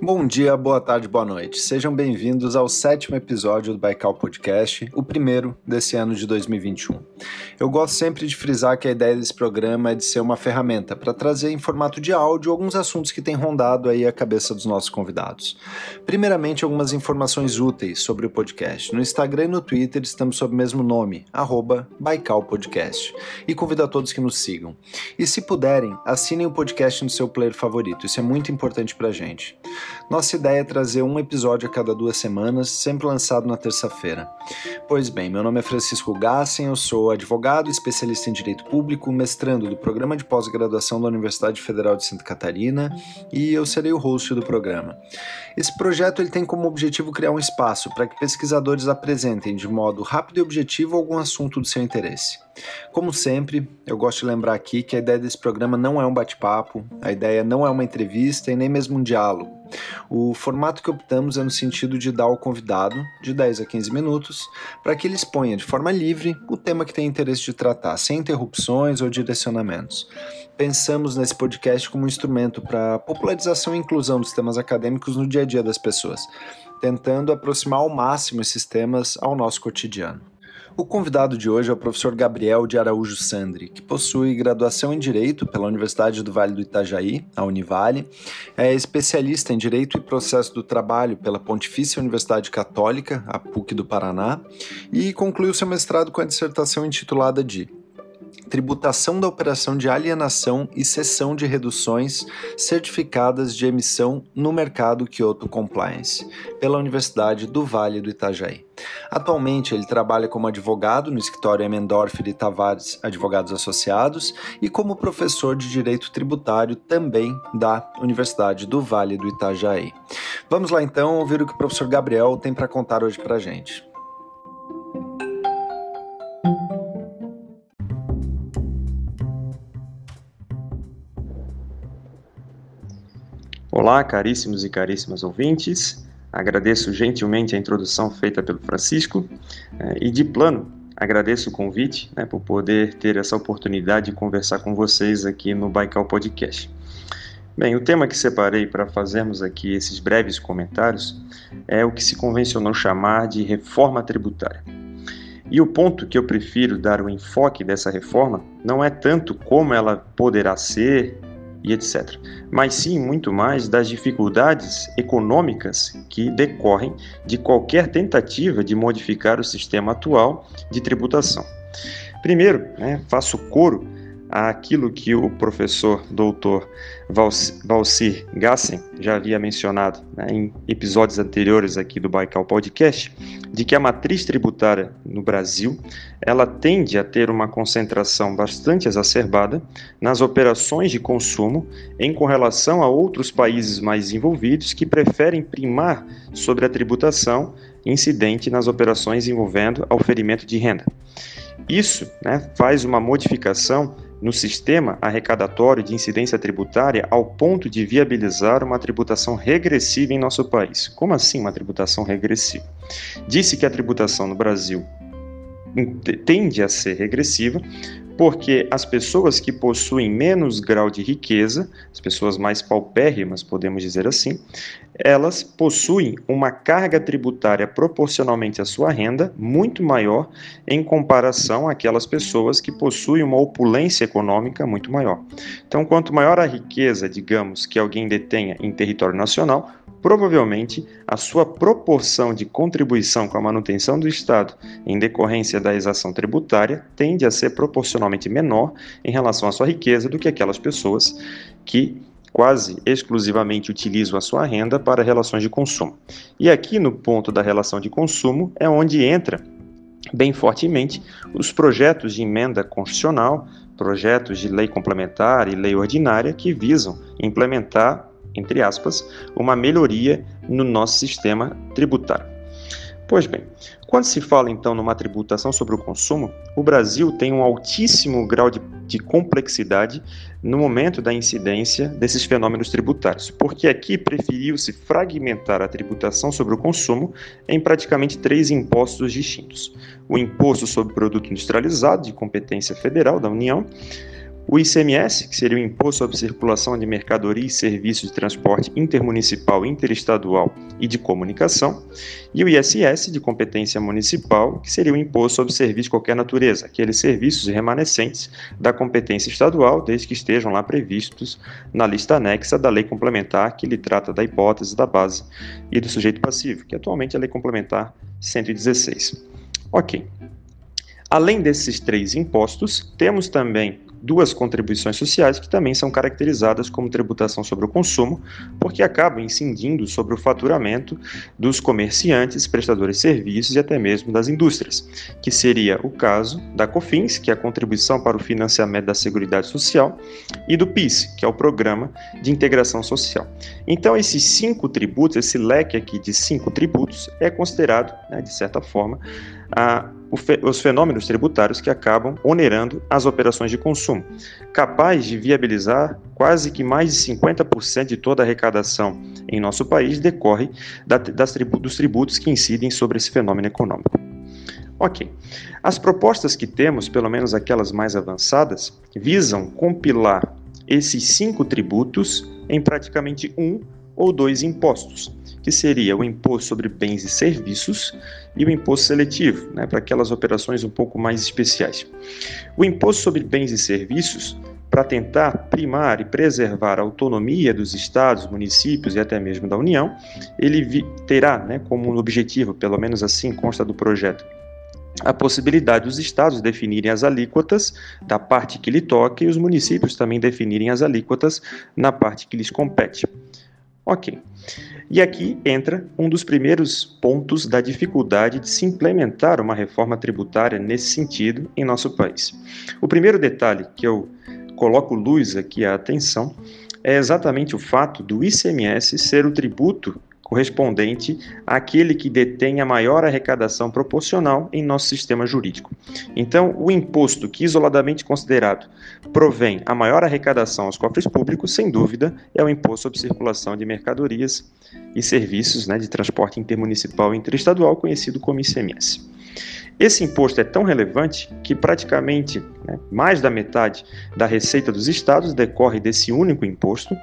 Bom dia, boa tarde, boa noite. Sejam bem-vindos ao sétimo episódio do Baikal Podcast, o primeiro desse ano de 2021. Eu gosto sempre de frisar que a ideia desse programa é de ser uma ferramenta para trazer em formato de áudio alguns assuntos que têm rondado aí a cabeça dos nossos convidados. Primeiramente, algumas informações úteis sobre o podcast. No Instagram e no Twitter estamos sob o mesmo nome, arroba Baikal Podcast. E convido a todos que nos sigam. E se puderem, assinem o podcast no seu player favorito, isso é muito importante pra gente. Nossa ideia é trazer um episódio a cada duas semanas, sempre lançado na terça-feira. Pois bem, meu nome é Francisco Gassen, eu sou advogado, especialista em direito público, mestrando do programa de pós-graduação da Universidade Federal de Santa Catarina e eu serei o host do programa. Esse projeto ele tem como objetivo criar um espaço para que pesquisadores apresentem de modo rápido e objetivo algum assunto do seu interesse. Como sempre, eu gosto de lembrar aqui que a ideia desse programa não é um bate-papo, a ideia não é uma entrevista e nem mesmo um diálogo. O formato que optamos é no sentido de dar ao convidado, de 10 a 15 minutos, para que ele exponha de forma livre o tema que tem interesse de tratar, sem interrupções ou direcionamentos. Pensamos nesse podcast como um instrumento para popularização e inclusão dos temas acadêmicos no dia a dia das pessoas, tentando aproximar ao máximo esses temas ao nosso cotidiano. O convidado de hoje é o professor Gabriel de Araújo Sandri, que possui graduação em Direito pela Universidade do Vale do Itajaí, a Univale, é especialista em Direito e Processo do Trabalho pela Pontifícia Universidade Católica, a PUC do Paraná, e concluiu seu mestrado com a dissertação intitulada de tributação da operação de alienação e cessão de reduções certificadas de emissão no mercado Kyoto Compliance, pela Universidade do Vale do Itajaí. Atualmente, ele trabalha como advogado no escritório Emendorf e Tavares Advogados Associados e como professor de Direito Tributário também da Universidade do Vale do Itajaí. Vamos lá então ouvir o que o professor Gabriel tem para contar hoje para a gente. Olá, caríssimos e caríssimas ouvintes. Agradeço gentilmente a introdução feita pelo Francisco eh, e, de plano, agradeço o convite né, por poder ter essa oportunidade de conversar com vocês aqui no Baikal Podcast. Bem, o tema que separei para fazermos aqui esses breves comentários é o que se convencionou chamar de reforma tributária. E o ponto que eu prefiro dar o enfoque dessa reforma não é tanto como ela poderá ser e etc. Mas sim muito mais das dificuldades econômicas que decorrem de qualquer tentativa de modificar o sistema atual de tributação. Primeiro, né, faço coro àquilo que o professor doutor Valcir Gassen já havia mencionado né, em episódios anteriores aqui do Baikal Podcast, de que a matriz tributária no Brasil ela tende a ter uma concentração bastante exacerbada nas operações de consumo em correlação a outros países mais envolvidos que preferem primar sobre a tributação incidente nas operações envolvendo oferimento de renda. Isso né, faz uma modificação no sistema arrecadatório de incidência tributária ao ponto de viabilizar uma tributação regressiva em nosso país. Como assim uma tributação regressiva? Disse que a tributação no Brasil tende a ser regressiva porque as pessoas que possuem menos grau de riqueza, as pessoas mais paupérrimas, podemos dizer assim, elas possuem uma carga tributária proporcionalmente à sua renda muito maior em comparação àquelas pessoas que possuem uma opulência econômica muito maior. Então, quanto maior a riqueza, digamos, que alguém detenha em território nacional, provavelmente a sua proporção de contribuição com a manutenção do Estado em decorrência da exação tributária tende a ser proporcionalmente menor em relação à sua riqueza do que aquelas pessoas que quase exclusivamente utilizam a sua renda para relações de consumo. E aqui no ponto da relação de consumo é onde entra bem fortemente os projetos de emenda constitucional, projetos de lei complementar e lei ordinária que visam implementar entre aspas, uma melhoria no nosso sistema tributário. Pois bem, quando se fala então numa tributação sobre o consumo, o Brasil tem um altíssimo grau de, de, complexidade no momento da incidência desses fenômenos tributários, porque aqui preferiu-se fragmentar a tributação sobre o consumo em praticamente três impostos distintos: o imposto sobre produto industrializado, de competência federal da União, o ICMS, que seria o Imposto sobre Circulação de Mercadorias e Serviços de Transporte Intermunicipal, Interestadual e de Comunicação, e o ISS, de competência municipal, que seria o Imposto sobre Serviços de qualquer natureza, aqueles serviços remanescentes da competência estadual, desde que estejam lá previstos na lista anexa da lei complementar que lhe trata da hipótese, da base e do sujeito passivo, que atualmente é a lei complementar 116. Ok. Além desses três impostos, temos também duas contribuições sociais que também são caracterizadas como tributação sobre o consumo, porque acabam incidindo sobre o faturamento dos comerciantes, prestadores de serviços e até mesmo das indústrias, que seria o caso da COFINS, que é a contribuição para o financiamento da Seguridade Social, e do PIS, que é o Programa de Integração Social. Então, esses cinco tributos, esse leque aqui de cinco tributos, é considerado, né, de certa forma, a os fenômenos tributários que acabam onerando as operações de consumo, capaz de viabilizar quase que mais de 50% de toda a arrecadação em nosso país decorre das tribu dos tributos que incidem sobre esse fenômeno econômico. Ok. As propostas que temos, pelo menos aquelas mais avançadas, visam compilar esses cinco tributos em praticamente um ou dois impostos, que seria o imposto sobre bens e serviços e o imposto seletivo, né, para aquelas operações um pouco mais especiais. O imposto sobre bens e serviços, para tentar primar e preservar a autonomia dos estados, municípios e até mesmo da União, ele terá né, como objetivo, pelo menos assim consta do projeto, a possibilidade dos estados definirem as alíquotas da parte que lhe toca e os municípios também definirem as alíquotas na parte que lhes compete. Ok. E aqui entra um dos primeiros pontos da dificuldade de se implementar uma reforma tributária nesse sentido em nosso país. O primeiro detalhe que eu coloco luz aqui à atenção é exatamente o fato do ICMS ser o tributo correspondente àquele que detém a maior arrecadação proporcional em nosso sistema jurídico. Então, o imposto que isoladamente considerado provém a maior arrecadação aos cofres públicos, sem dúvida, é o imposto sobre circulação de mercadorias e serviços né, de transporte intermunicipal e interestadual, conhecido como ICMS. Esse imposto é tão relevante que praticamente né, mais da metade da receita dos estados decorre desse único imposto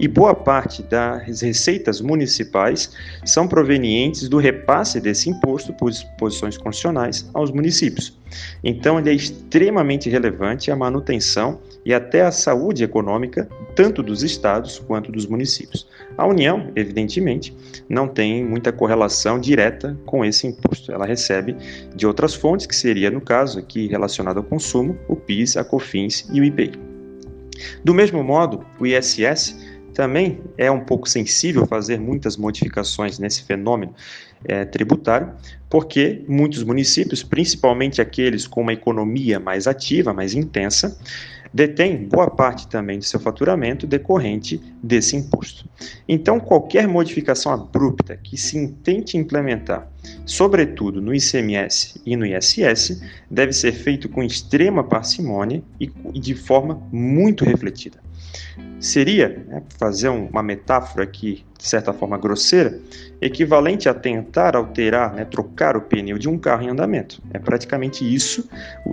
e boa parte das receitas municipais são provenientes do repasse desse imposto por disposições constitucionais aos municípios. Então, ele é extremamente relevante à manutenção e até à saúde econômica tanto dos estados quanto dos municípios. A União, evidentemente, não tem muita correlação direta com esse imposto. Ela recebe de outras fontes, que seria, no caso aqui relacionado ao consumo, o PIS, a COFINS e o IPI. Do mesmo modo, o ISS também é um pouco sensível a fazer muitas modificações nesse fenômeno é, tributário, porque muitos municípios, principalmente aqueles com uma economia mais ativa, mais intensa, detém boa parte também de seu faturamento decorrente desse imposto. Então, qualquer modificação abrupta que se intente implementar, sobretudo no ICMS e no ISS, deve ser feito com extrema parcimônia e de forma muito refletida. Seria, né, fazer uma metáfora aqui de certa forma grosseira, equivalente a tentar alterar, né, trocar o pneu de um carro em andamento. É praticamente isso,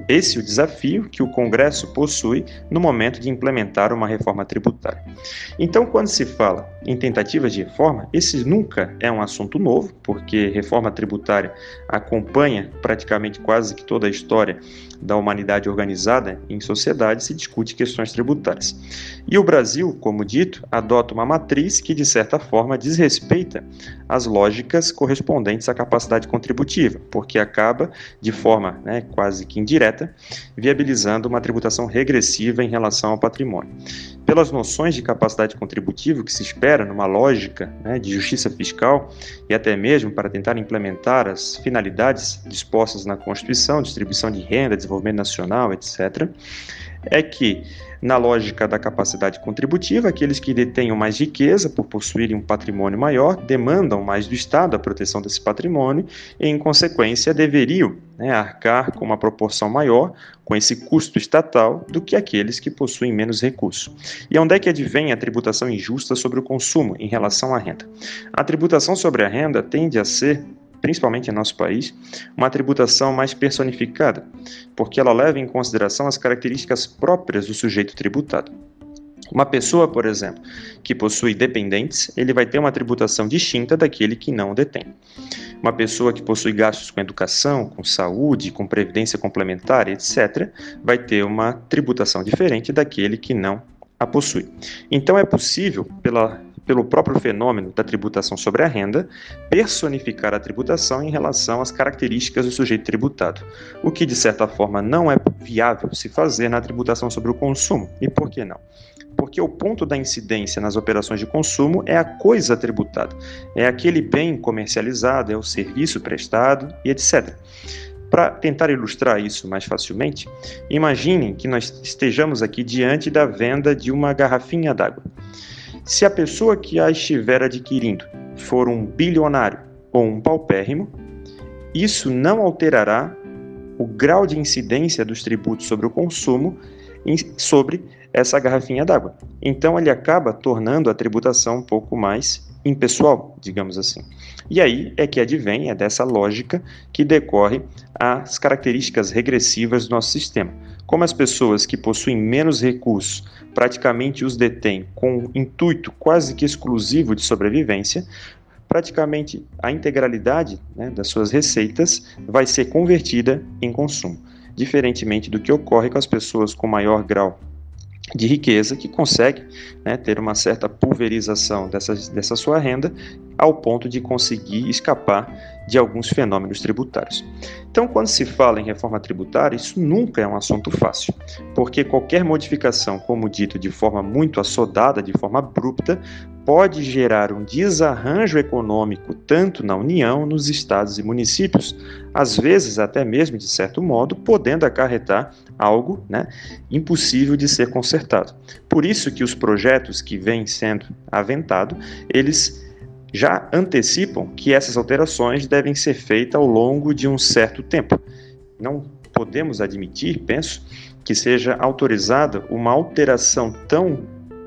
esse é o desafio que o Congresso possui no momento de implementar uma reforma tributária. Então, quando se fala em tentativas de reforma, esse nunca é um assunto novo, porque reforma tributária acompanha praticamente quase que toda a história da humanidade organizada em sociedade se discute questões tributárias. E o Brasil, como dito, adota uma matriz que, de certa forma, desrespeita as lógicas correspondentes à capacidade contributiva, porque acaba, de forma né, quase que indireta, viabilizando uma tributação regressiva em relação ao patrimônio. Pelas noções de capacidade contributiva que se espera numa lógica né, de justiça fiscal e até mesmo para tentar implementar as finalidades dispostas na Constituição, distribuição de renda, desenvolvimento nacional, etc., é que na lógica da capacidade contributiva, aqueles que detenham mais riqueza por possuírem um patrimônio maior demandam mais do Estado a proteção desse patrimônio e, em consequência, deveriam né, arcar com uma proporção maior com esse custo estatal do que aqueles que possuem menos recursos. E onde é que advém a tributação injusta sobre o consumo em relação à renda? A tributação sobre a renda tende a ser principalmente em nosso país, uma tributação mais personificada, porque ela leva em consideração as características próprias do sujeito tributado. Uma pessoa, por exemplo, que possui dependentes, ele vai ter uma tributação distinta daquele que não detém. Uma pessoa que possui gastos com educação, com saúde, com previdência complementar, etc., vai ter uma tributação diferente daquele que não a possui. Então é possível, pela pelo próprio fenômeno da tributação sobre a renda, personificar a tributação em relação às características do sujeito tributado, o que de certa forma não é viável se fazer na tributação sobre o consumo. E por que não? Porque o ponto da incidência nas operações de consumo é a coisa tributada, é aquele bem comercializado, é o serviço prestado e etc. Para tentar ilustrar isso mais facilmente, imaginem que nós estejamos aqui diante da venda de uma garrafinha d'água. Se a pessoa que a estiver adquirindo for um bilionário ou um paupérrimo, isso não alterará o grau de incidência dos tributos sobre o consumo sobre essa garrafinha d'água. Então ele acaba tornando a tributação um pouco mais impessoal, digamos assim. E aí é que advém, é dessa lógica que decorre as características regressivas do nosso sistema. Como as pessoas que possuem menos recursos praticamente os detêm com intuito quase que exclusivo de sobrevivência, praticamente a integralidade né, das suas receitas vai ser convertida em consumo, diferentemente do que ocorre com as pessoas com maior grau de riqueza que consegue né, ter uma certa pulverização dessa, dessa sua renda ao ponto de conseguir escapar de alguns fenômenos tributários. Então, quando se fala em reforma tributária, isso nunca é um assunto fácil, porque qualquer modificação, como dito, de forma muito assodada, de forma abrupta, pode gerar um desarranjo econômico tanto na União, nos estados e municípios, às vezes até mesmo de certo modo, podendo acarretar algo né, impossível de ser consertado. Por isso que os projetos que vêm sendo aventados, eles já antecipam que essas alterações devem ser feitas ao longo de um certo tempo. Não podemos admitir, penso, que seja autorizada uma alteração tão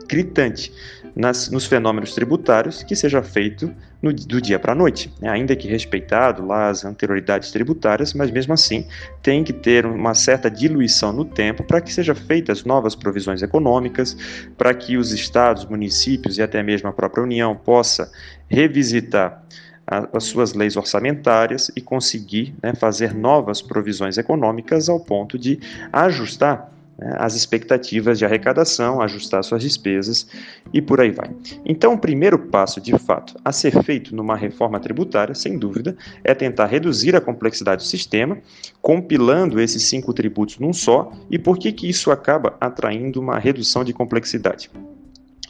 gritante nas, nos fenômenos tributários que seja feito no, do dia para a noite, né? ainda que respeitado lá as anterioridades tributárias, mas mesmo assim tem que ter uma certa diluição no tempo para que sejam feitas novas provisões econômicas, para que os estados, municípios e até mesmo a própria União possa revisitar as suas leis orçamentárias e conseguir né, fazer novas provisões econômicas ao ponto de ajustar né, as expectativas de arrecadação, ajustar suas despesas e por aí vai. Então, o primeiro passo, de fato, a ser feito numa reforma tributária, sem dúvida, é tentar reduzir a complexidade do sistema, compilando esses cinco tributos num só. E por que, que isso acaba atraindo uma redução de complexidade?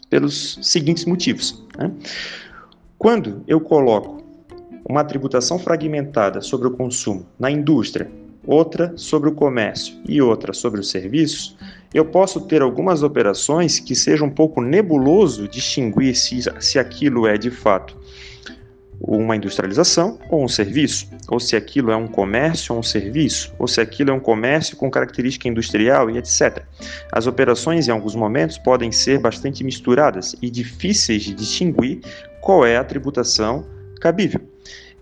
Pelos seguintes motivos. Né? Quando eu coloco uma tributação fragmentada sobre o consumo na indústria, outra sobre o comércio e outra sobre os serviços, eu posso ter algumas operações que seja um pouco nebuloso distinguir se, se aquilo é de fato uma industrialização ou um serviço, ou se aquilo é um comércio ou um serviço, ou se aquilo é um comércio com característica industrial e etc. As operações, em alguns momentos, podem ser bastante misturadas e difíceis de distinguir qual é a tributação cabível.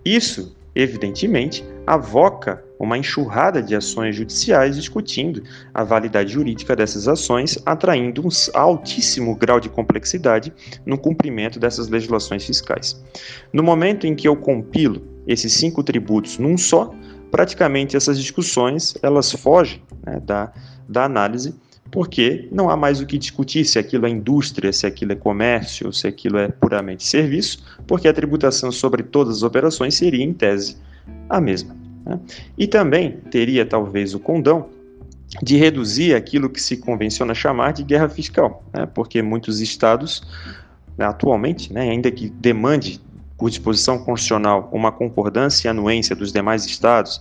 Isso, evidentemente, avoca uma enxurrada de ações judiciais discutindo a validade jurídica dessas ações, atraindo um altíssimo grau de complexidade no cumprimento dessas legislações fiscais. No momento em que eu compilo esses cinco tributos num só, praticamente essas discussões elas fogem né, da, da análise porque não há mais o que discutir se aquilo é indústria, se aquilo é comércio, se aquilo é puramente serviço, porque a tributação sobre todas as operações seria, em tese, a mesma. Né? E também teria talvez o condão de reduzir aquilo que se convenciona chamar de guerra fiscal, né? porque muitos estados, né, atualmente, né, ainda que demande por disposição constitucional uma concordância e anuência dos demais estados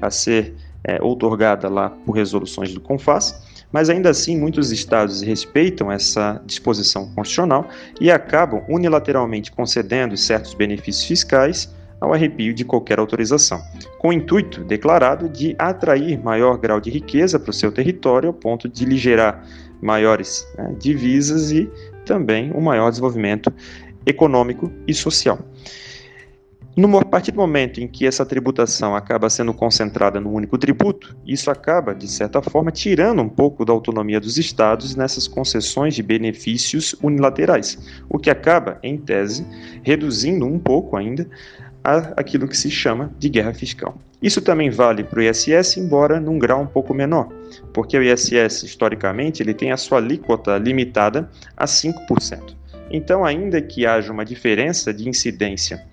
a ser é, outorgada lá por resoluções do CONFAS, mas ainda assim muitos estados respeitam essa disposição constitucional e acabam unilateralmente concedendo certos benefícios fiscais ao arrepio de qualquer autorização, com o intuito declarado de atrair maior grau de riqueza para o seu território, ao ponto de lhe gerar maiores né, divisas e também um maior desenvolvimento econômico e social. No, a partir do momento em que essa tributação acaba sendo concentrada no único tributo, isso acaba, de certa forma, tirando um pouco da autonomia dos estados nessas concessões de benefícios unilaterais, o que acaba, em tese, reduzindo um pouco ainda aquilo que se chama de guerra fiscal. Isso também vale para o ISS, embora num grau um pouco menor, porque o ISS, historicamente, ele tem a sua alíquota limitada a 5%. Então, ainda que haja uma diferença de incidência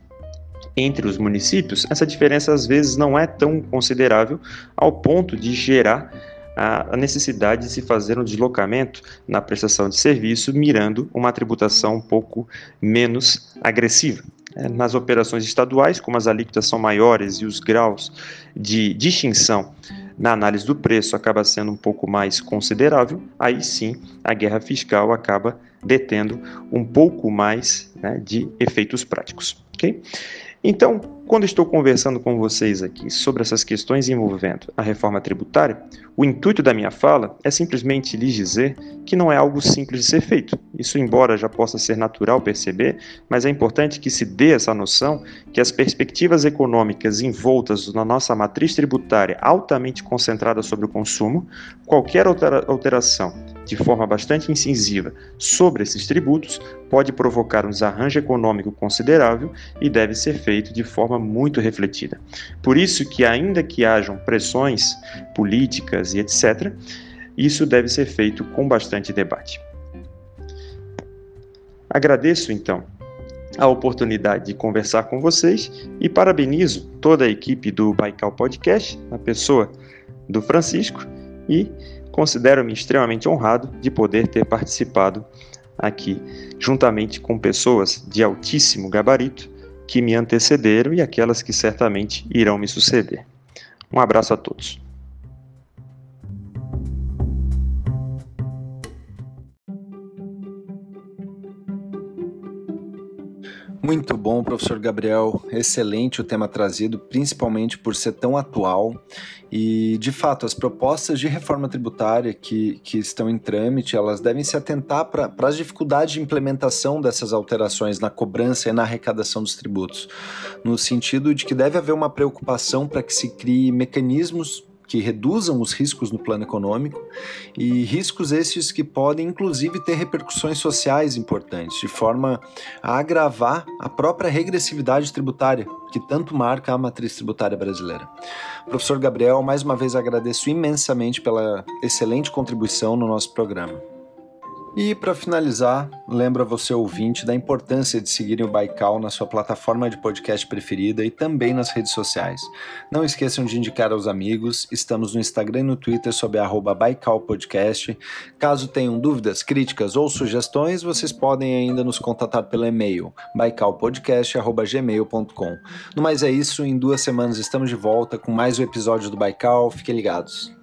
entre os municípios, essa diferença às vezes não é tão considerável ao ponto de gerar a necessidade de se fazer um deslocamento na prestação de serviço, mirando uma tributação um pouco menos agressiva. É, nas operações estaduais, como as alíquotas são maiores e os graus de distinção na análise do preço acaba sendo um pouco mais considerável, aí sim a guerra fiscal acaba detendo um pouco mais né, de efeitos práticos. Okay? Então, quando estou conversando com vocês aqui sobre essas questões envolvendo a reforma tributária, o intuito da minha fala é simplesmente lhes dizer que não é algo simples de ser feito. Isso, embora já possa ser natural perceber, mas é importante que se dê essa noção que as perspectivas econômicas envoltas na nossa matriz tributária altamente concentrada sobre o consumo, qualquer alteração de forma bastante incisiva sobre esses tributos pode provocar um desarranjo econômico considerável e deve ser feito de forma muito refletida. Por isso que ainda que hajam pressões políticas e etc, isso deve ser feito com bastante debate. Agradeço então a oportunidade de conversar com vocês e parabenizo toda a equipe do Baikal Podcast, na pessoa do Francisco e considero-me extremamente honrado de poder ter participado aqui, juntamente com pessoas de altíssimo gabarito que me antecederam e aquelas que certamente irão me suceder. Um abraço a todos. Muito bom, professor Gabriel. Excelente o tema trazido, principalmente por ser tão atual. E, de fato, as propostas de reforma tributária que, que estão em trâmite, elas devem se atentar para as dificuldades de implementação dessas alterações na cobrança e na arrecadação dos tributos, no sentido de que deve haver uma preocupação para que se crie mecanismos que reduzam os riscos no plano econômico e riscos esses que podem inclusive ter repercussões sociais importantes, de forma a agravar a própria regressividade tributária que tanto marca a matriz tributária brasileira. Professor Gabriel, mais uma vez agradeço imensamente pela excelente contribuição no nosso programa. E para finalizar, lembro a você ouvinte da importância de seguirem o Baikal na sua plataforma de podcast preferida e também nas redes sociais. Não esqueçam de indicar aos amigos, estamos no Instagram e no Twitter sob arroba Baikal Podcast. Caso tenham dúvidas, críticas ou sugestões, vocês podem ainda nos contatar pelo e-mail baikalpodcast.gmail.com. No mais é isso, em duas semanas estamos de volta com mais um episódio do Baikal, fiquem ligados.